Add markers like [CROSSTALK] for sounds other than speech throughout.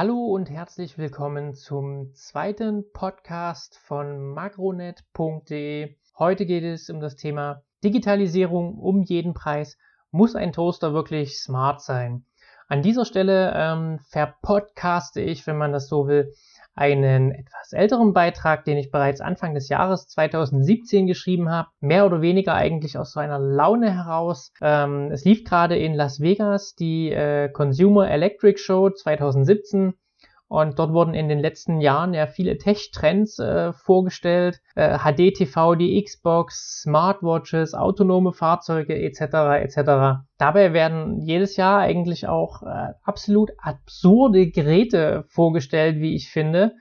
Hallo und herzlich willkommen zum zweiten Podcast von makronet.de. Heute geht es um das Thema Digitalisierung um jeden Preis. Muss ein Toaster wirklich smart sein? An dieser Stelle ähm, verpodcaste ich, wenn man das so will, einen etwas älteren Beitrag, den ich bereits Anfang des Jahres 2017 geschrieben habe, mehr oder weniger eigentlich aus so einer Laune heraus. Ähm, es lief gerade in Las Vegas die äh, Consumer Electric Show 2017 und dort wurden in den letzten Jahren ja viele Tech-Trends äh, vorgestellt. Äh, HD-TV, die Xbox, Smartwatches, autonome Fahrzeuge etc. etc. Dabei werden jedes Jahr eigentlich auch äh, absolut absurde Geräte vorgestellt, wie ich finde.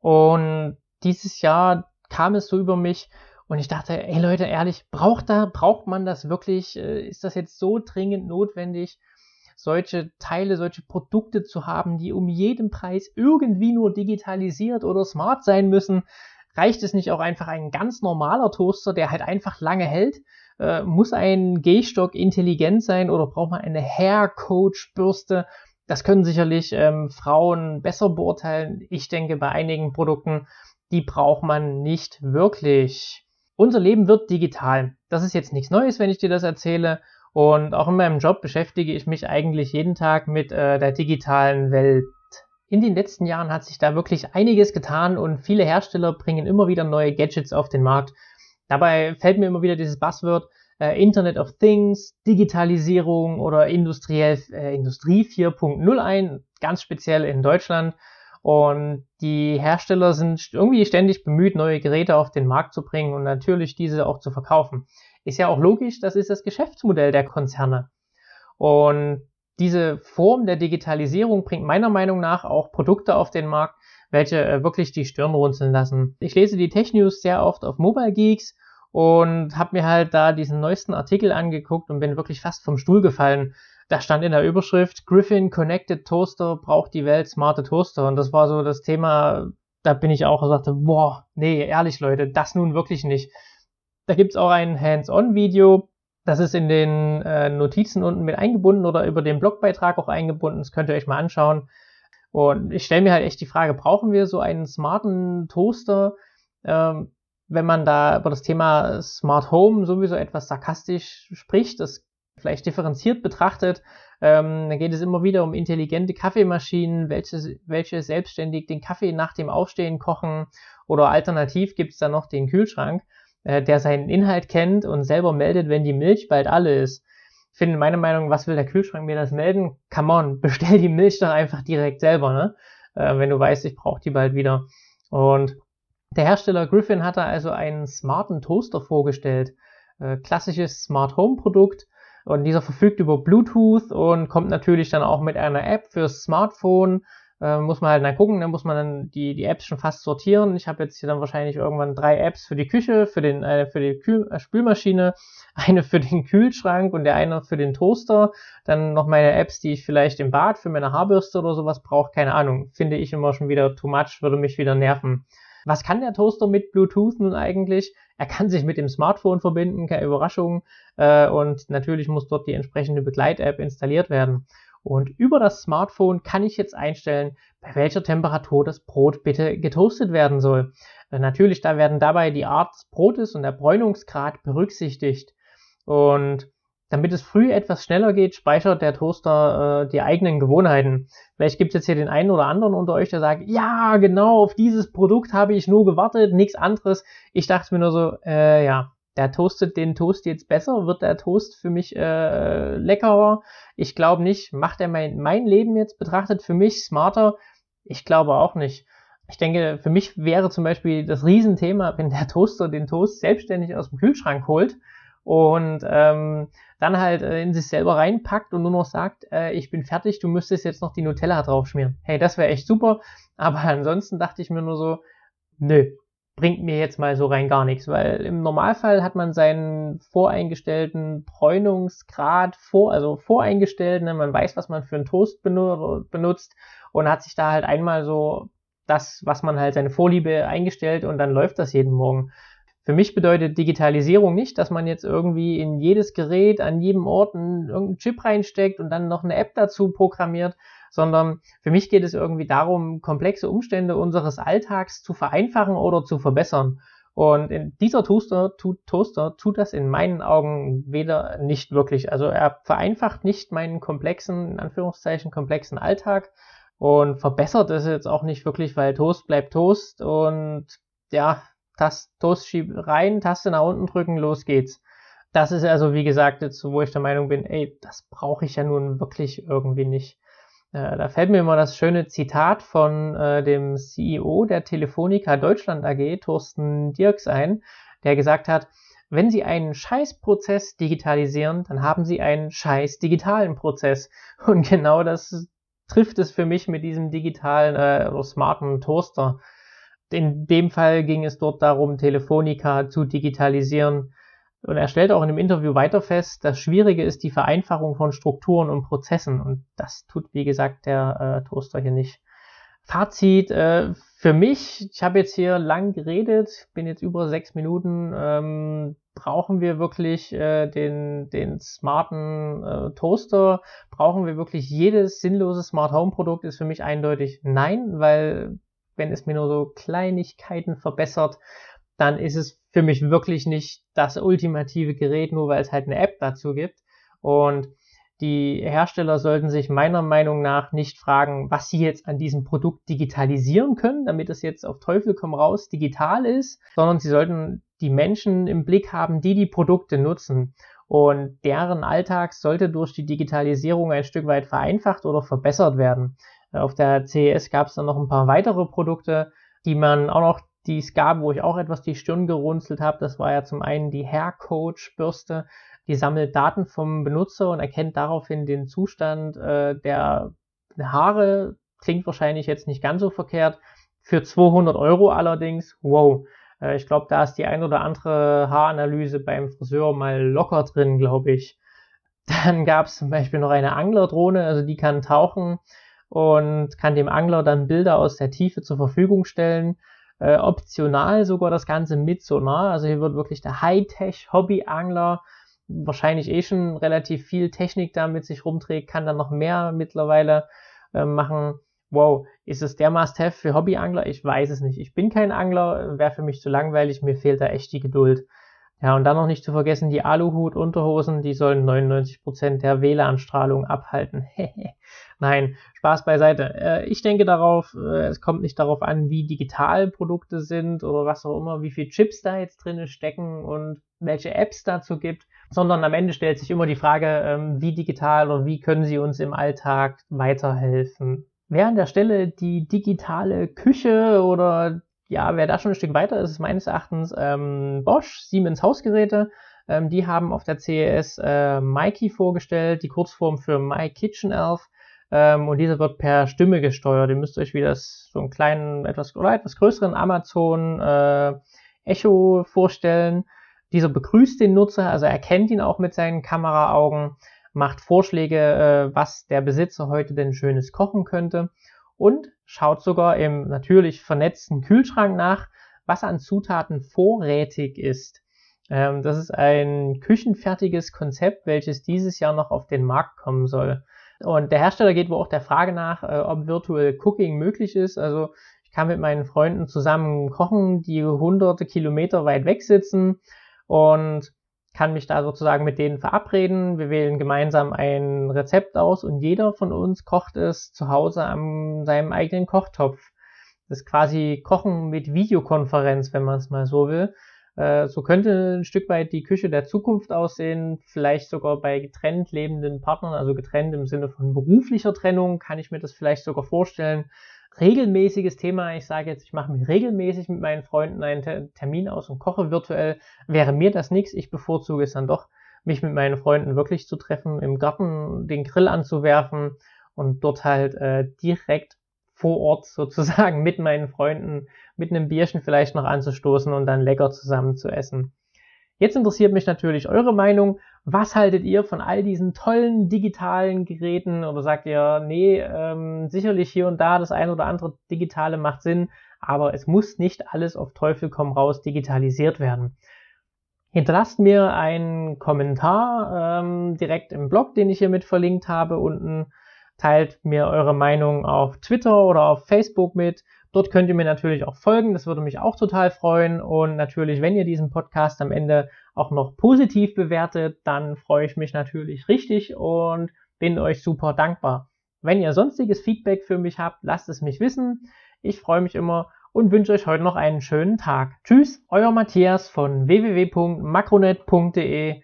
Und dieses Jahr kam es so über mich und ich dachte, ey Leute, ehrlich, braucht da, braucht man das wirklich? Äh, ist das jetzt so dringend notwendig? Solche Teile, solche Produkte zu haben, die um jeden Preis irgendwie nur digitalisiert oder smart sein müssen. Reicht es nicht auch einfach ein ganz normaler Toaster, der halt einfach lange hält? Äh, muss ein Gehstock intelligent sein oder braucht man eine Hair Coach Bürste? Das können sicherlich ähm, Frauen besser beurteilen. Ich denke, bei einigen Produkten, die braucht man nicht wirklich. Unser Leben wird digital. Das ist jetzt nichts Neues, wenn ich dir das erzähle. Und auch in meinem Job beschäftige ich mich eigentlich jeden Tag mit äh, der digitalen Welt. In den letzten Jahren hat sich da wirklich einiges getan und viele Hersteller bringen immer wieder neue Gadgets auf den Markt. Dabei fällt mir immer wieder dieses Buzzword äh, Internet of Things, Digitalisierung oder industriell, äh, Industrie 4.0 ein, ganz speziell in Deutschland. Und die Hersteller sind irgendwie ständig bemüht, neue Geräte auf den Markt zu bringen und natürlich diese auch zu verkaufen. Ist ja auch logisch, das ist das Geschäftsmodell der Konzerne. Und diese Form der Digitalisierung bringt meiner Meinung nach auch Produkte auf den Markt, welche äh, wirklich die Stirn runzeln lassen. Ich lese die Tech News sehr oft auf Mobile Geeks und habe mir halt da diesen neuesten Artikel angeguckt und bin wirklich fast vom Stuhl gefallen. Da stand in der Überschrift Griffin Connected Toaster braucht die Welt smarte Toaster und das war so das Thema, da bin ich auch und sagte, boah, nee, ehrlich Leute, das nun wirklich nicht. Da gibt's auch ein Hands-on-Video. Das ist in den äh, Notizen unten mit eingebunden oder über den Blogbeitrag auch eingebunden. Das könnt ihr euch mal anschauen. Und ich stelle mir halt echt die Frage, brauchen wir so einen smarten Toaster? Ähm, wenn man da über das Thema Smart Home sowieso etwas sarkastisch spricht, das vielleicht differenziert betrachtet, ähm, dann geht es immer wieder um intelligente Kaffeemaschinen, welche, welche selbstständig den Kaffee nach dem Aufstehen kochen oder alternativ gibt's da noch den Kühlschrank äh, der seinen Inhalt kennt und selber meldet, wenn die Milch bald alle ist. Ich finde meine Meinung, was will der Kühlschrank mir das melden? Come on, [LAUGHS] bestell die Milch doch einfach direkt selber, ne? Äh, wenn du weißt, ich brauche die bald wieder. Und der Hersteller Griffin hat da also einen smarten Toaster vorgestellt. Äh, klassisches Smart Home Produkt. Und dieser verfügt über Bluetooth und kommt natürlich dann auch mit einer App fürs Smartphone äh, muss man halt dann gucken, dann muss man dann die, die Apps schon fast sortieren. Ich habe jetzt hier dann wahrscheinlich irgendwann drei Apps für die Küche, für, den, äh, für die Kühl äh, Spülmaschine, [LAUGHS] eine für den Kühlschrank und der eine für den Toaster. Dann noch meine Apps, die ich vielleicht im Bad für meine Haarbürste oder sowas brauche. Keine Ahnung. Finde ich immer schon wieder too much, würde mich wieder nerven. Was kann der Toaster mit Bluetooth nun eigentlich? Er kann sich mit dem Smartphone verbinden, keine Überraschung. Äh, und natürlich muss dort die entsprechende Begleit-App installiert werden. Und über das Smartphone kann ich jetzt einstellen, bei welcher Temperatur das Brot bitte getoastet werden soll. Äh, natürlich, da werden dabei die Art des Brotes und der Bräunungsgrad berücksichtigt. Und damit es früh etwas schneller geht, speichert der Toaster äh, die eigenen Gewohnheiten. Vielleicht gibt es jetzt hier den einen oder anderen unter euch, der sagt, ja, genau, auf dieses Produkt habe ich nur gewartet, nichts anderes. Ich dachte mir nur so, äh, ja, der toastet den Toast jetzt besser? Wird der Toast für mich äh, leckerer? Ich glaube nicht. Macht er mein, mein Leben jetzt betrachtet für mich smarter? Ich glaube auch nicht. Ich denke, für mich wäre zum Beispiel das Riesenthema, wenn der Toaster den Toast selbstständig aus dem Kühlschrank holt und ähm, dann halt äh, in sich selber reinpackt und nur noch sagt, äh, ich bin fertig, du müsstest jetzt noch die Nutella draufschmieren. Hey, das wäre echt super. Aber ansonsten dachte ich mir nur so, nö, bringt mir jetzt mal so rein gar nichts, weil im Normalfall hat man seinen voreingestellten Bräunungsgrad vor, also voreingestellt, ne? man weiß, was man für einen Toast benutzt und hat sich da halt einmal so das, was man halt seine Vorliebe eingestellt und dann läuft das jeden Morgen. Für mich bedeutet Digitalisierung nicht, dass man jetzt irgendwie in jedes Gerät an jedem Ort einen, irgendeinen Chip reinsteckt und dann noch eine App dazu programmiert, sondern für mich geht es irgendwie darum, komplexe Umstände unseres Alltags zu vereinfachen oder zu verbessern. Und dieser Toaster tut, Toaster tut das in meinen Augen weder nicht wirklich. Also er vereinfacht nicht meinen komplexen, in Anführungszeichen komplexen Alltag und verbessert es jetzt auch nicht wirklich, weil Toast bleibt Toast und ja, Tast, Toast schieb rein, Taste nach unten drücken, los geht's. Das ist also, wie gesagt, jetzt, wo ich der Meinung bin, ey, das brauche ich ja nun wirklich irgendwie nicht. Äh, da fällt mir immer das schöne Zitat von äh, dem CEO der Telefonica Deutschland AG, Thorsten Dirks, ein, der gesagt hat, wenn Sie einen Scheißprozess digitalisieren, dann haben Sie einen scheiß digitalen Prozess. [LAUGHS] Und genau das trifft es für mich mit diesem digitalen äh, oder smarten Toaster. In dem Fall ging es dort darum, Telefonica zu digitalisieren. Und er stellt auch in dem Interview weiter fest, das Schwierige ist die Vereinfachung von Strukturen und Prozessen. Und das tut, wie gesagt, der äh, Toaster hier nicht. Fazit äh, für mich, ich habe jetzt hier lang geredet, bin jetzt über sechs Minuten. Ähm, brauchen wir wirklich äh, den, den smarten äh, Toaster? Brauchen wir wirklich jedes sinnlose Smart Home Produkt? Ist für mich eindeutig nein, weil wenn es mir nur so Kleinigkeiten verbessert, dann ist es für mich wirklich nicht das ultimative Gerät, nur weil es halt eine App dazu gibt. Und die Hersteller sollten sich meiner Meinung nach nicht fragen, was sie jetzt an diesem Produkt digitalisieren können, damit es jetzt auf Teufel komm raus digital ist, sondern sie sollten die Menschen im Blick haben, die die Produkte nutzen. Und deren Alltag sollte durch die Digitalisierung ein Stück weit vereinfacht oder verbessert werden. Auf der CES gab es dann noch ein paar weitere Produkte, die man auch noch die es gab, wo ich auch etwas die Stirn gerunzelt habe. Das war ja zum einen die Hair Coach Bürste. Die sammelt Daten vom Benutzer und erkennt daraufhin den Zustand äh, der Haare. Klingt wahrscheinlich jetzt nicht ganz so verkehrt. Für 200 Euro allerdings, wow. Äh, ich glaube, da ist die ein oder andere Haaranalyse beim Friseur mal locker drin, glaube ich. [LAUGHS] Dann gab es zum Beispiel noch eine Anglerdrohne, also die kann tauchen und kann dem Angler dann Bilder aus der Tiefe zur Verfügung stellen äh, optional sogar das Ganze mit Sonar. Also hier wird wirklich der Hightech-Hobby-Angler wahrscheinlich eh schon relativ viel Technik da mit sich rumträgt, kann dann noch mehr mittlerweile äh, machen. Wow, ist es der Must-Have für Hobbyangler? Ich weiß es nicht. Ich bin kein Angler, wäre für mich zu langweilig, mir fehlt da echt die Geduld. Ja, und dann noch nicht zu vergessen, die Aluhut-Unterhosen, die sollen 99% der WLAN-Strahlung abhalten. [LAUGHS] Nein, Spaß beiseite. Äh, ich denke darauf, äh, es kommt nicht darauf an, wie digital Produkte sind oder was auch immer, wie viel Chips da jetzt drin stecken und welche Apps dazu gibt, sondern am Ende stellt sich immer die Frage, ähm, wie digital oder wie können sie uns im Alltag weiterhelfen. Wer an der Stelle die digitale Küche oder ja, wer da schon ein Stück weiter ist, ist meines Erachtens ähm, Bosch, Siemens Hausgeräte. Ähm, die haben auf der CES äh, Mikey vorgestellt, die Kurzform für My Kitchen Elf. Ähm, und dieser wird per Stimme gesteuert. Ihr müsst euch wie das so einen kleinen, etwas oder etwas größeren Amazon äh, Echo vorstellen. Dieser begrüßt den Nutzer, also erkennt ihn auch mit seinen Kameraaugen, macht Vorschläge, äh, was der Besitzer heute denn Schönes kochen könnte und schaut sogar im natürlich vernetzten Kühlschrank nach, was an Zutaten vorrätig ist. Ähm, das ist ein küchenfertiges Konzept, welches dieses Jahr noch auf den Markt kommen soll. Und der Hersteller geht wohl auch der Frage nach, äh, ob Virtual Cooking möglich ist. Also ich kann mit meinen Freunden zusammen kochen, die hunderte Kilometer weit weg sitzen und kann mich da sozusagen mit denen verabreden. Wir wählen gemeinsam ein Rezept aus und jeder von uns kocht es zu Hause an seinem eigenen Kochtopf. Das ist quasi Kochen mit Videokonferenz, wenn man es mal so will. Äh, so könnte ein Stück weit die Küche der Zukunft aussehen, vielleicht sogar bei getrennt lebenden Partnern, also getrennt im Sinne von beruflicher Trennung, kann ich mir das vielleicht sogar vorstellen. Regelmäßiges Thema, ich sage jetzt, ich mache mir regelmäßig mit meinen Freunden einen Termin aus und koche virtuell, wäre mir das nichts. Ich bevorzuge es dann doch, mich mit meinen Freunden wirklich zu treffen, im Garten den Grill anzuwerfen und dort halt äh, direkt vor Ort [LAUGHS] sozusagen mit meinen Freunden mit einem Bierchen vielleicht noch anzustoßen und dann lecker zusammen zu essen. Jetzt interessiert mich natürlich eure Meinung. Was haltet ihr von all diesen tollen digitalen Geräten? Oder sagt ihr, nee, ähm, sicherlich hier und da das ein oder andere digitale macht Sinn, aber es muss nicht alles auf Teufel komm raus digitalisiert werden. Hinterlasst mir einen Kommentar ähm, direkt im Blog, den ich hier mit verlinkt habe unten teilt mir eure Meinung auf Twitter oder auf Facebook mit. Dort könnt ihr mir natürlich auch folgen, das würde mich auch total freuen. Und natürlich, wenn ihr diesen Podcast am Ende auch noch positiv bewertet, dann freue ich mich natürlich richtig und bin euch super dankbar. Wenn ihr sonstiges Feedback für mich habt, lasst es mich wissen. Ich freue mich immer und wünsche euch heute noch einen schönen Tag. Tschüss, euer Matthias von www.makronet.de